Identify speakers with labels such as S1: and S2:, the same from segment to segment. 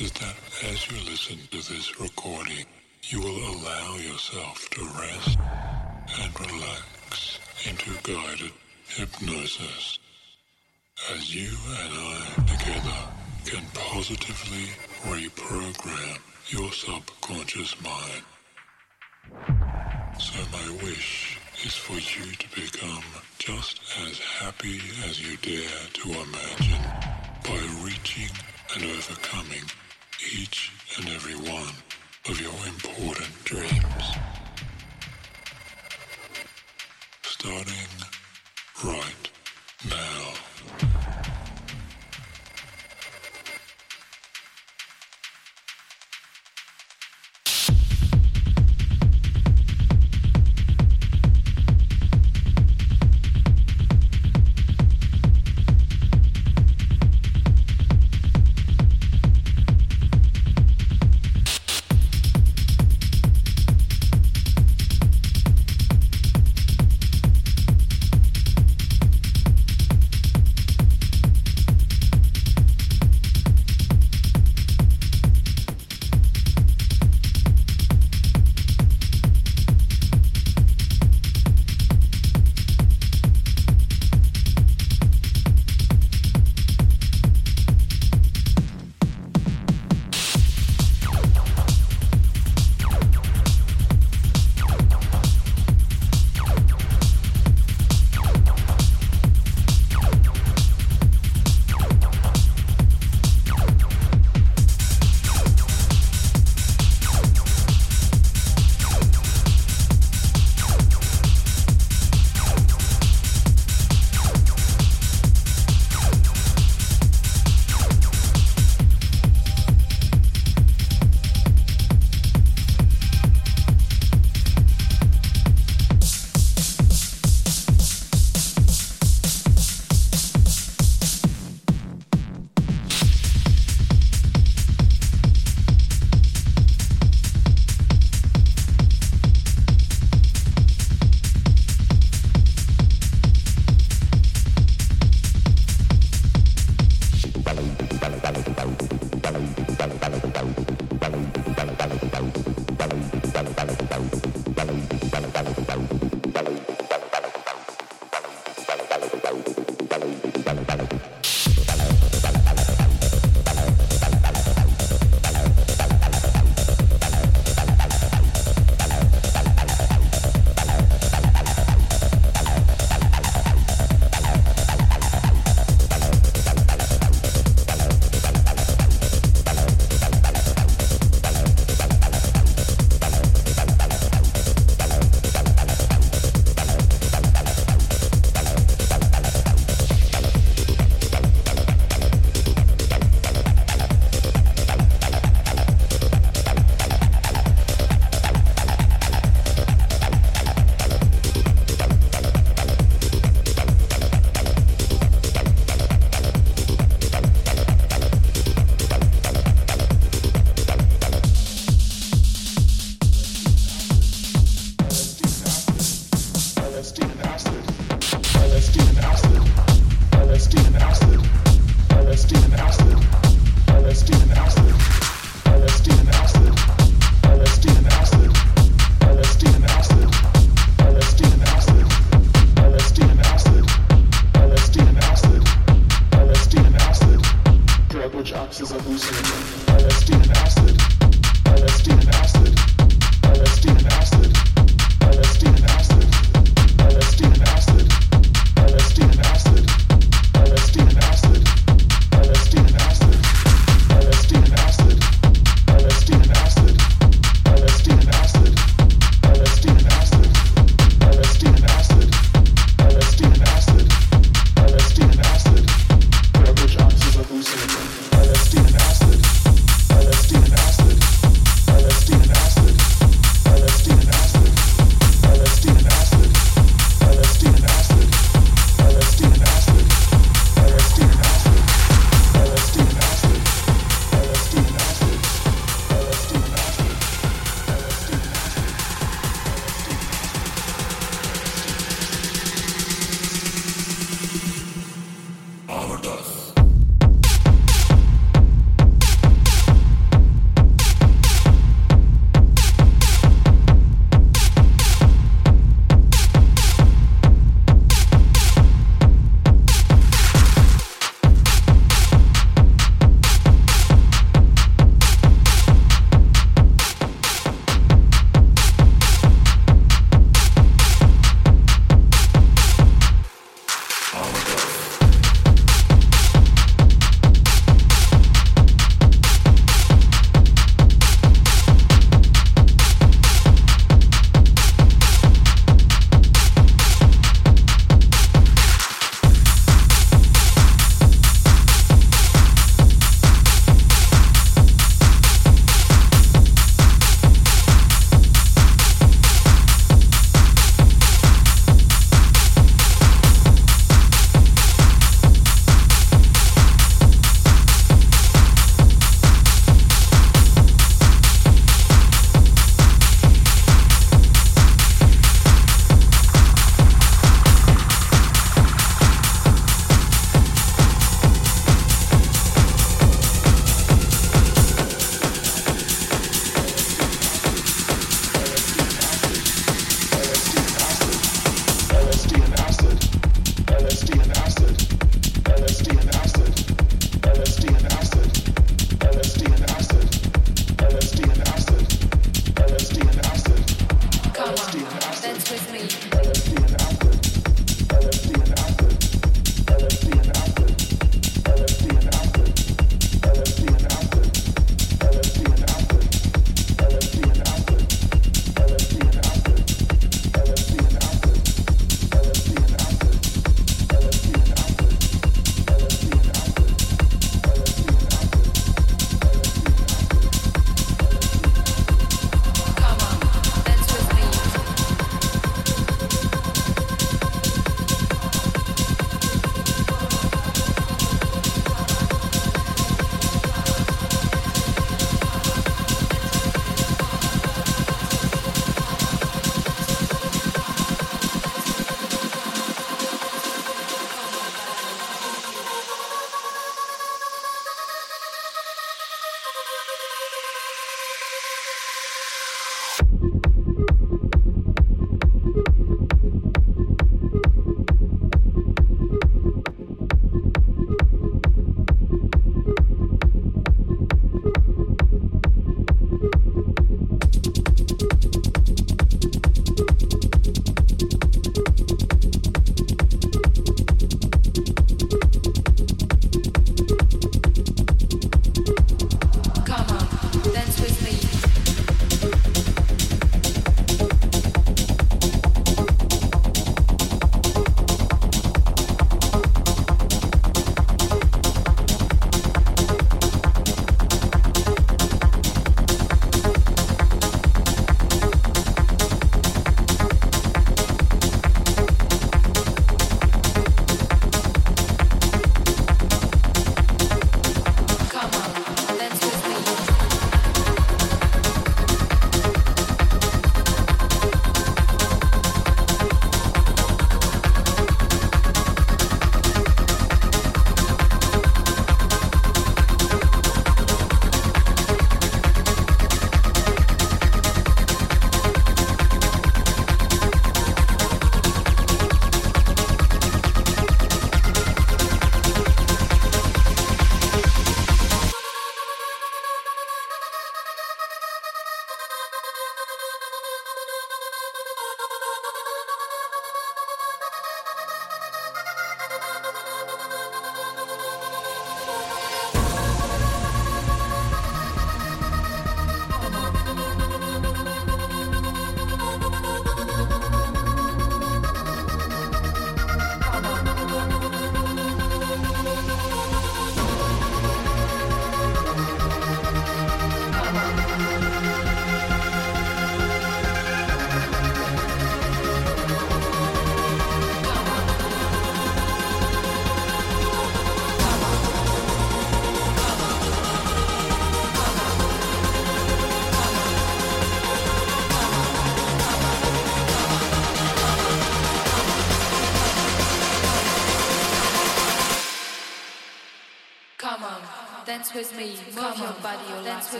S1: is that as you listen to this recording, you will allow yourself to rest and relax into guided hypnosis. As you and I together can positively reprogram your subconscious mind. So my wish is for you to become just as happy as you dare to imagine by reaching and overcoming each and every one of your important dreams. Starting right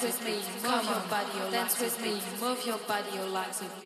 S2: dance with me, move your body, your dance with me, move your body, your legs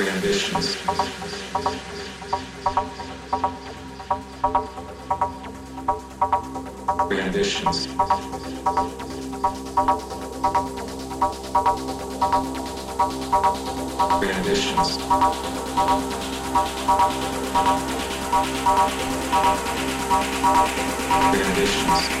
S3: free ambitions. Free ambitions. Free ambitions. Free ambitions.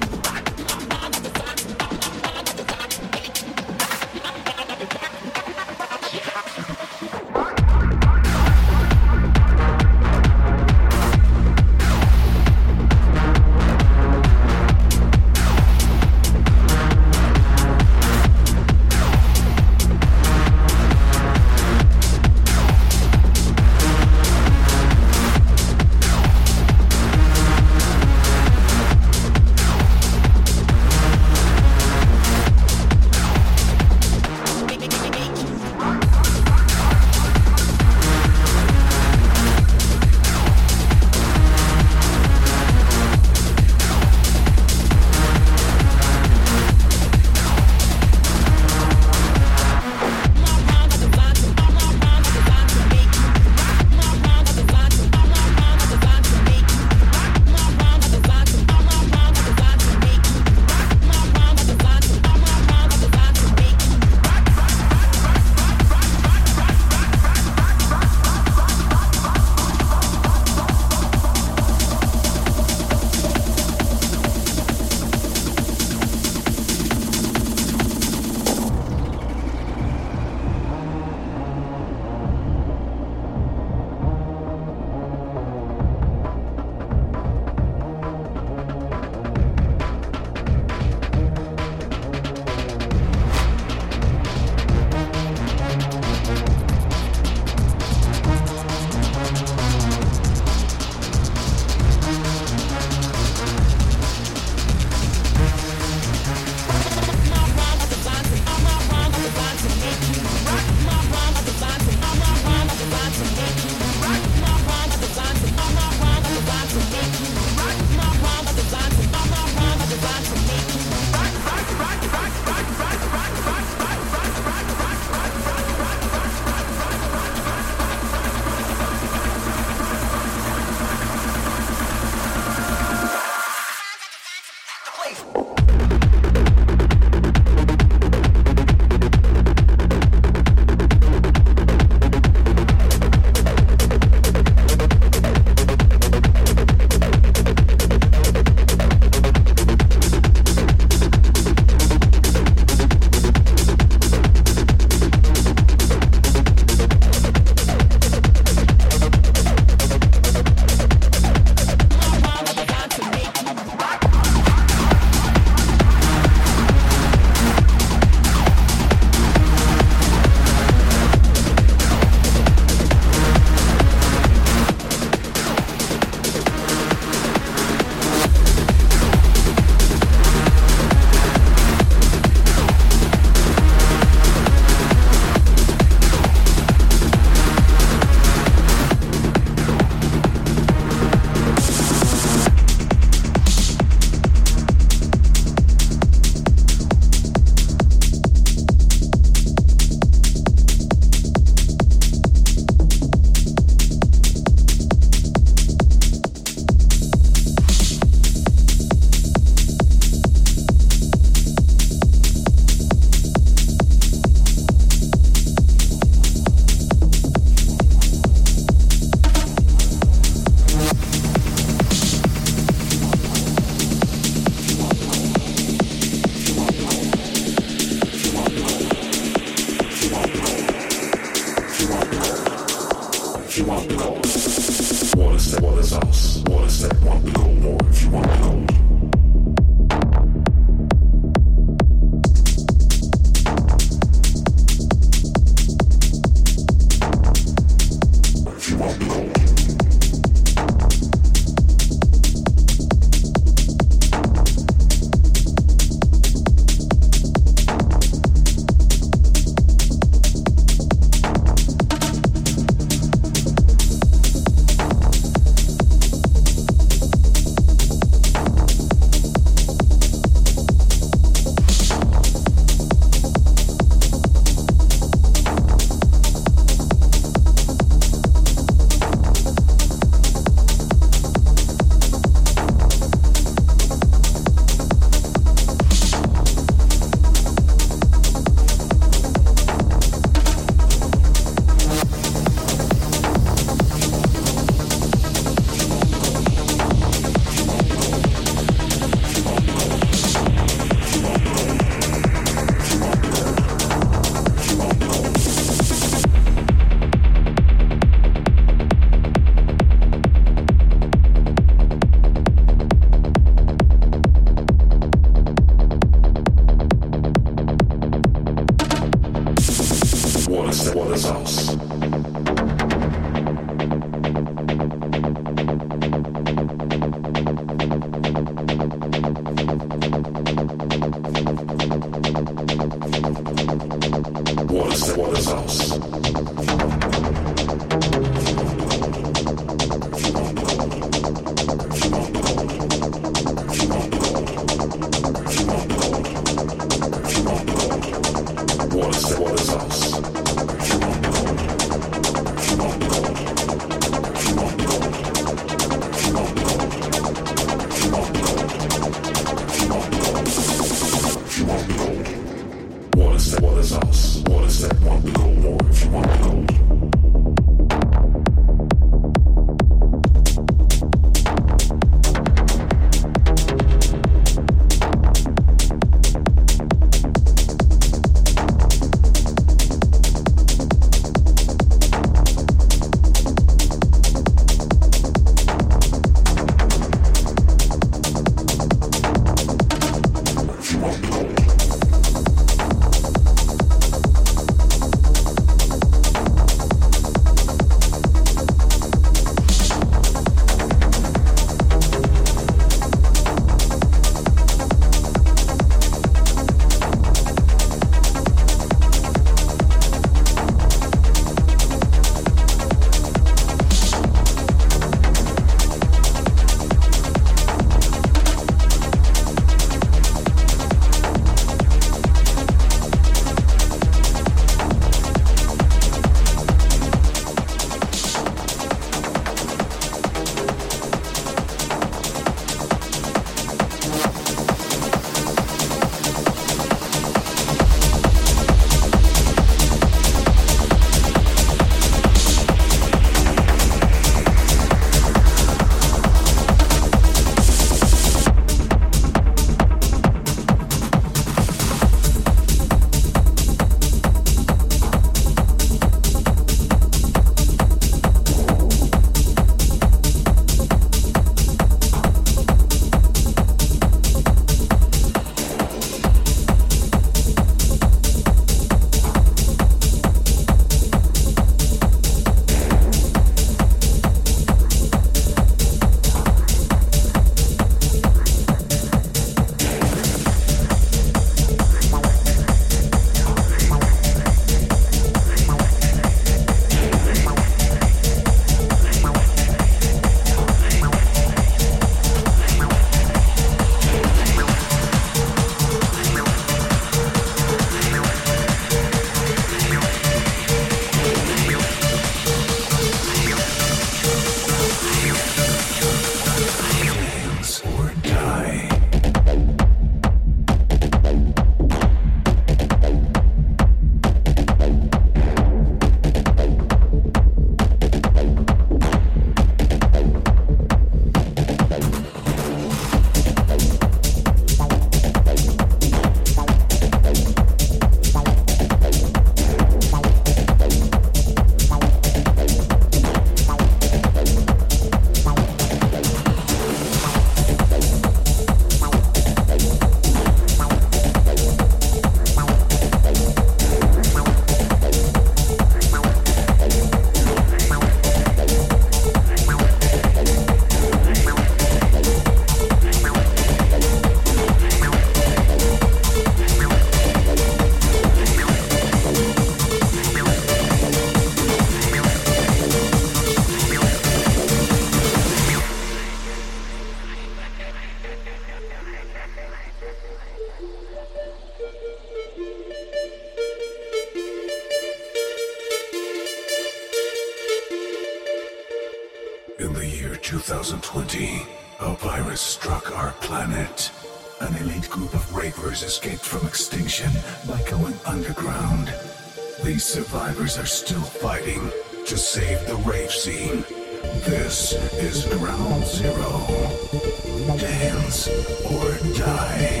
S3: die.